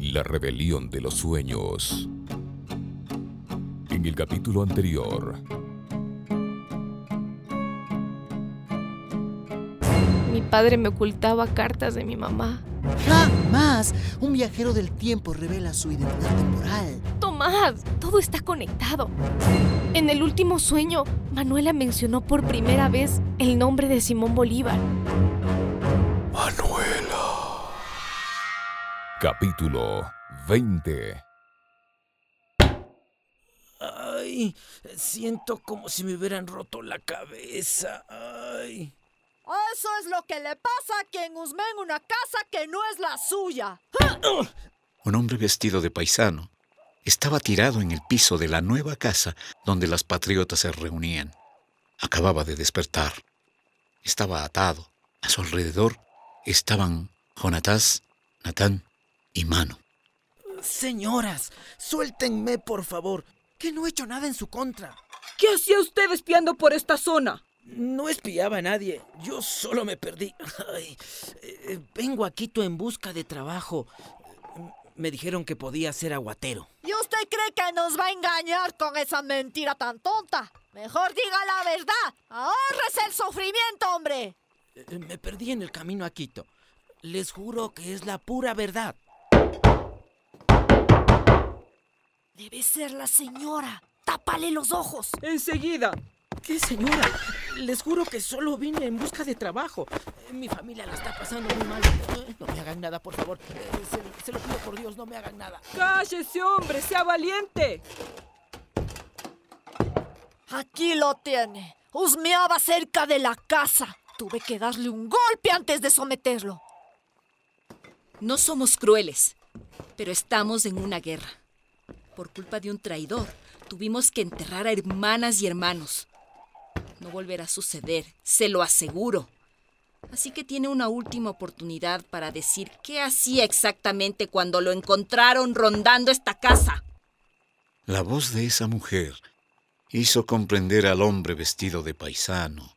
la rebelión de los sueños. En el capítulo anterior. Mi padre me ocultaba cartas de mi mamá. Jamás un viajero del tiempo revela su identidad temporal. Tomás, todo está conectado. En el último sueño, Manuela mencionó por primera vez el nombre de Simón Bolívar. Capítulo 20 Ay, siento como si me hubieran roto la cabeza. Ay. Eso es lo que le pasa a quien husmea en una casa que no es la suya. Un hombre vestido de paisano estaba tirado en el piso de la nueva casa donde las patriotas se reunían. Acababa de despertar. Estaba atado. A su alrededor estaban Jonatás, Natán y mano. Señoras, suéltenme, por favor, que no he hecho nada en su contra. ¿Qué hacía usted espiando por esta zona? No espiaba a nadie, yo solo me perdí. Ay, eh, vengo a Quito en busca de trabajo. Me dijeron que podía ser aguatero. ¿Y usted cree que nos va a engañar con esa mentira tan tonta? Mejor diga la verdad. Ahórrese el sufrimiento, hombre. Eh, me perdí en el camino a Quito. Les juro que es la pura verdad. Debe ser la señora. Tápale los ojos. Enseguida. ¿Qué señora? Les juro que solo vine en busca de trabajo. Mi familia la está pasando muy mal. No me hagan nada, por favor. Se, se lo pido por Dios, no me hagan nada. Cállese, hombre, sea valiente. Aquí lo tiene. Husmeaba cerca de la casa. Tuve que darle un golpe antes de someterlo. No somos crueles, pero estamos en una guerra. Por culpa de un traidor, tuvimos que enterrar a hermanas y hermanos. No volverá a suceder, se lo aseguro. Así que tiene una última oportunidad para decir qué hacía exactamente cuando lo encontraron rondando esta casa. La voz de esa mujer hizo comprender al hombre vestido de paisano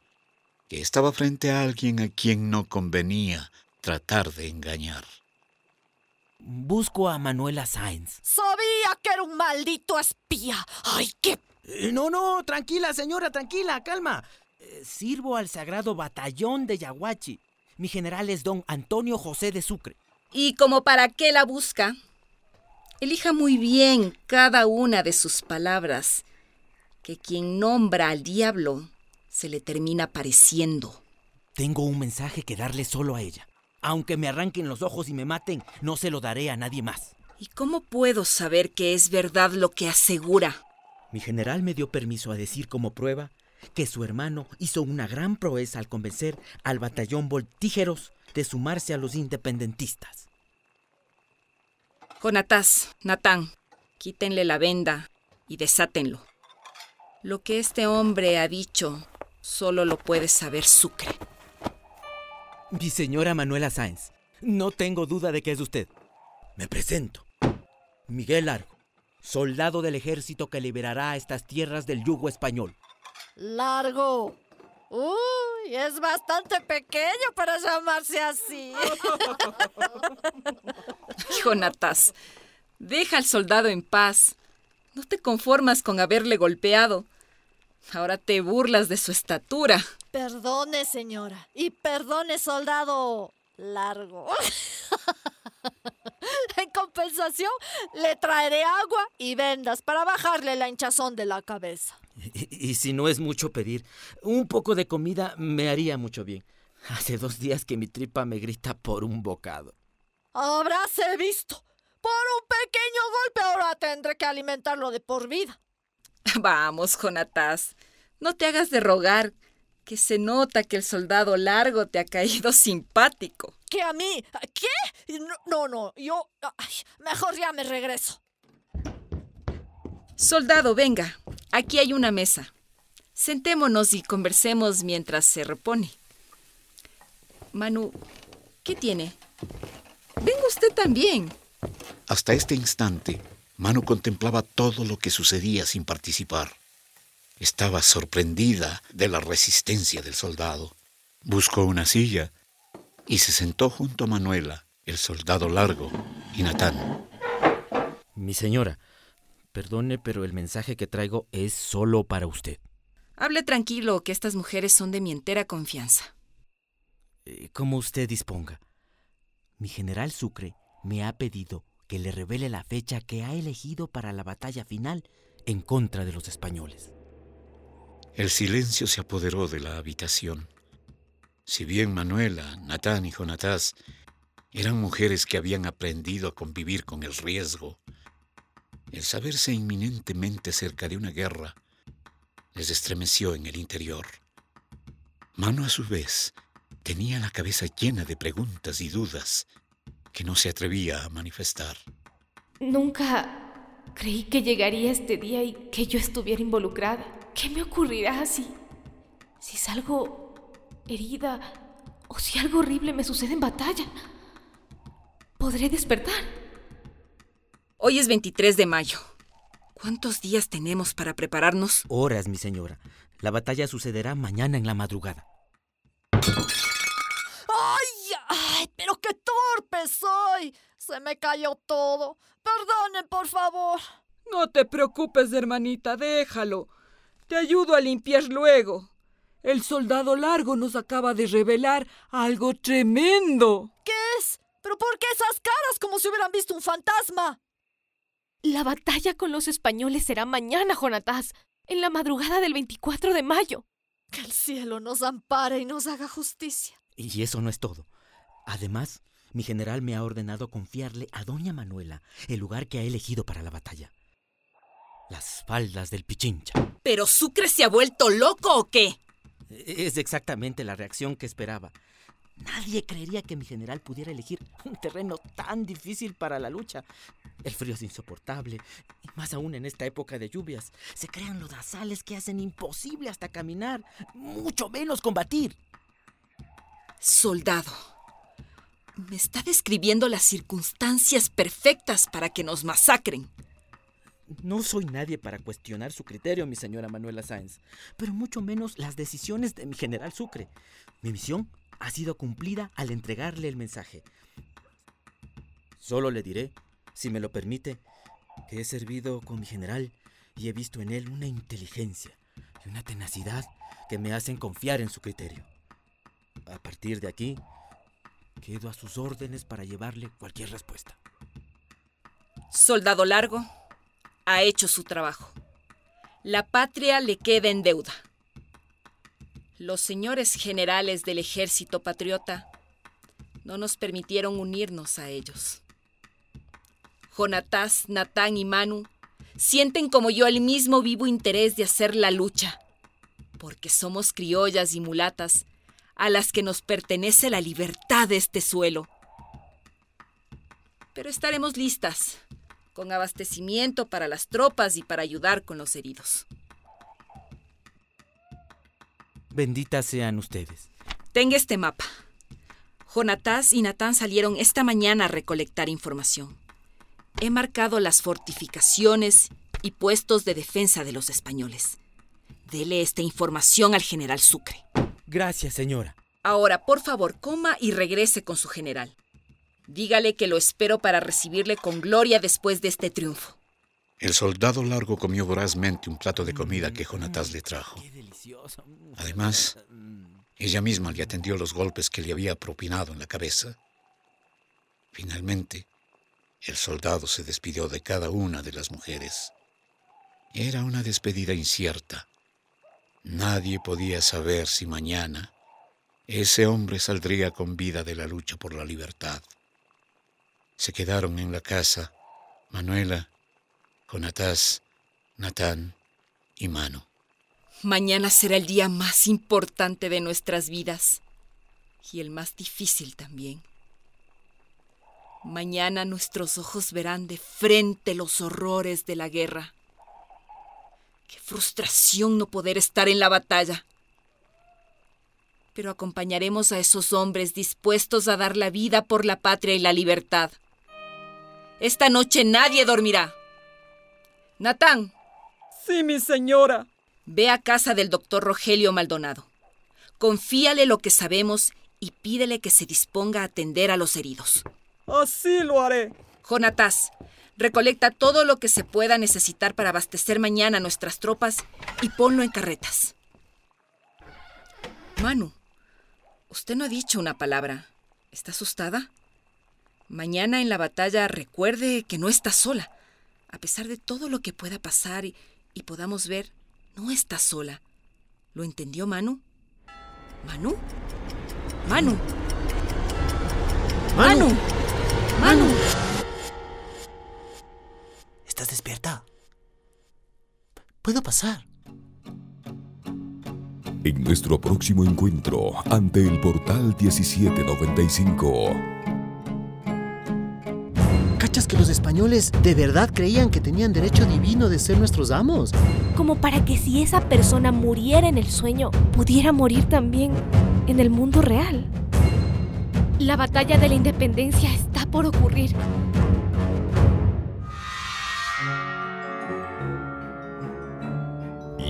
que estaba frente a alguien a quien no convenía tratar de engañar. Busco a Manuela Sáenz. Sabía que era un maldito espía. ¡Ay, qué! Eh, no, no, tranquila, señora, tranquila, calma. Eh, sirvo al sagrado batallón de Yaguachi. Mi general es don Antonio José de Sucre. ¿Y como para qué la busca? Elija muy bien cada una de sus palabras, que quien nombra al diablo se le termina pareciendo. Tengo un mensaje que darle solo a ella. Aunque me arranquen los ojos y me maten, no se lo daré a nadie más. ¿Y cómo puedo saber que es verdad lo que asegura? Mi general me dio permiso a decir como prueba que su hermano hizo una gran proeza al convencer al batallón Voltígeros de sumarse a los independentistas. Jonatás, Natán, quítenle la venda y desátenlo. Lo que este hombre ha dicho solo lo puede saber Sucre. Mi señora Manuela Sáenz, no tengo duda de que es usted. Me presento. Miguel Largo, soldado del ejército que liberará estas tierras del yugo español. Largo. Uy, es bastante pequeño para llamarse así. Jonatas, deja al soldado en paz. No te conformas con haberle golpeado. Ahora te burlas de su estatura. Perdone, señora. Y perdone, soldado largo. en compensación, le traeré agua y vendas para bajarle la hinchazón de la cabeza. Y, y, si no es mucho pedir, un poco de comida me haría mucho bien. Hace dos días que mi tripa me grita por un bocado. Habráse visto. Por un pequeño golpe ahora tendré que alimentarlo de por vida. Vamos, Jonatás. No te hagas de rogar. Que se nota que el soldado largo te ha caído simpático. ¿Qué a mí? ¿Qué? No, no, no, yo... ay, mejor ya me regreso. Soldado, venga. Aquí hay una mesa. Sentémonos y conversemos mientras se repone. Manu, ¿qué tiene? Venga usted también. Hasta este instante, Manu contemplaba todo lo que sucedía sin participar. Estaba sorprendida de la resistencia del soldado. Buscó una silla y se sentó junto a Manuela, el soldado largo y Natán. Mi señora, perdone, pero el mensaje que traigo es solo para usted. Hable tranquilo, que estas mujeres son de mi entera confianza. Eh, como usted disponga. Mi general Sucre me ha pedido que le revele la fecha que ha elegido para la batalla final en contra de los españoles. El silencio se apoderó de la habitación. Si bien Manuela, Natán y Jonatás eran mujeres que habían aprendido a convivir con el riesgo, el saberse inminentemente cerca de una guerra les estremeció en el interior. Mano a su vez tenía la cabeza llena de preguntas y dudas que no se atrevía a manifestar. Nunca creí que llegaría este día y que yo estuviera involucrada. ¿Qué me ocurrirá si... si salgo herida o si algo horrible me sucede en batalla? ¿Podré despertar? Hoy es 23 de mayo. ¿Cuántos días tenemos para prepararnos? Horas, mi señora. La batalla sucederá mañana en la madrugada. ¡Ay! ¡Ay! ¡Pero qué torpe soy! Se me cayó todo. Perdonen, por favor. No te preocupes, hermanita, déjalo. Te ayudo a limpiar luego. El soldado largo nos acaba de revelar algo tremendo. ¿Qué es? ¿Pero por qué esas caras como si hubieran visto un fantasma? La batalla con los españoles será mañana, Jonatás, en la madrugada del 24 de mayo. Que el cielo nos ampare y nos haga justicia. Y eso no es todo. Además, mi general me ha ordenado confiarle a doña Manuela el lugar que ha elegido para la batalla. Las faldas del Pichincha. ¿Pero Sucre se ha vuelto loco o qué? Es exactamente la reacción que esperaba. Nadie creería que mi general pudiera elegir un terreno tan difícil para la lucha. El frío es insoportable, y más aún en esta época de lluvias. Se crean lodazales que hacen imposible hasta caminar, mucho menos combatir. Soldado, me está describiendo las circunstancias perfectas para que nos masacren. No soy nadie para cuestionar su criterio, mi señora Manuela Sáenz, pero mucho menos las decisiones de mi general Sucre. Mi misión ha sido cumplida al entregarle el mensaje. Solo le diré, si me lo permite, que he servido con mi general y he visto en él una inteligencia y una tenacidad que me hacen confiar en su criterio. A partir de aquí, quedo a sus órdenes para llevarle cualquier respuesta. Soldado Largo ha hecho su trabajo. La patria le queda en deuda. Los señores generales del ejército patriota no nos permitieron unirnos a ellos. Jonatás, Natán y Manu sienten como yo el mismo vivo interés de hacer la lucha, porque somos criollas y mulatas a las que nos pertenece la libertad de este suelo. Pero estaremos listas, con abastecimiento para las tropas y para ayudar con los heridos. Benditas sean ustedes. Tenga este mapa. Jonatás y Natán salieron esta mañana a recolectar información. He marcado las fortificaciones y puestos de defensa de los españoles. Dele esta información al general Sucre. Gracias, señora. Ahora, por favor, coma y regrese con su general. Dígale que lo espero para recibirle con gloria después de este triunfo. El soldado largo comió vorazmente un plato de comida que Jonatás le trajo. Qué delicioso. Además, ella misma le atendió los golpes que le había propinado en la cabeza. Finalmente, el soldado se despidió de cada una de las mujeres. Era una despedida incierta. Nadie podía saber si mañana ese hombre saldría con vida de la lucha por la libertad. Se quedaron en la casa Manuela, Jonatás, Natán y Mano. Mañana será el día más importante de nuestras vidas y el más difícil también. Mañana nuestros ojos verán de frente los horrores de la guerra. Qué frustración no poder estar en la batalla. Pero acompañaremos a esos hombres dispuestos a dar la vida por la patria y la libertad. Esta noche nadie dormirá. Natán. Sí, mi señora. Ve a casa del doctor Rogelio Maldonado. Confíale lo que sabemos y pídele que se disponga a atender a los heridos. Así lo haré. Jonatas, recolecta todo lo que se pueda necesitar para abastecer mañana a nuestras tropas y ponlo en carretas. Manu, usted no ha dicho una palabra. ¿Está asustada? Mañana en la batalla recuerde que no está sola. A pesar de todo lo que pueda pasar y, y podamos ver, no está sola. ¿Lo entendió Manu? ¿Manu? Manu. Manu. Manu. ¿Estás despierta? ¿Puedo pasar? En nuestro próximo encuentro ante el portal 1795. ¿Cachas que los españoles de verdad creían que tenían derecho divino de ser nuestros amos? Como para que si esa persona muriera en el sueño, pudiera morir también en el mundo real. La batalla de la independencia está por ocurrir.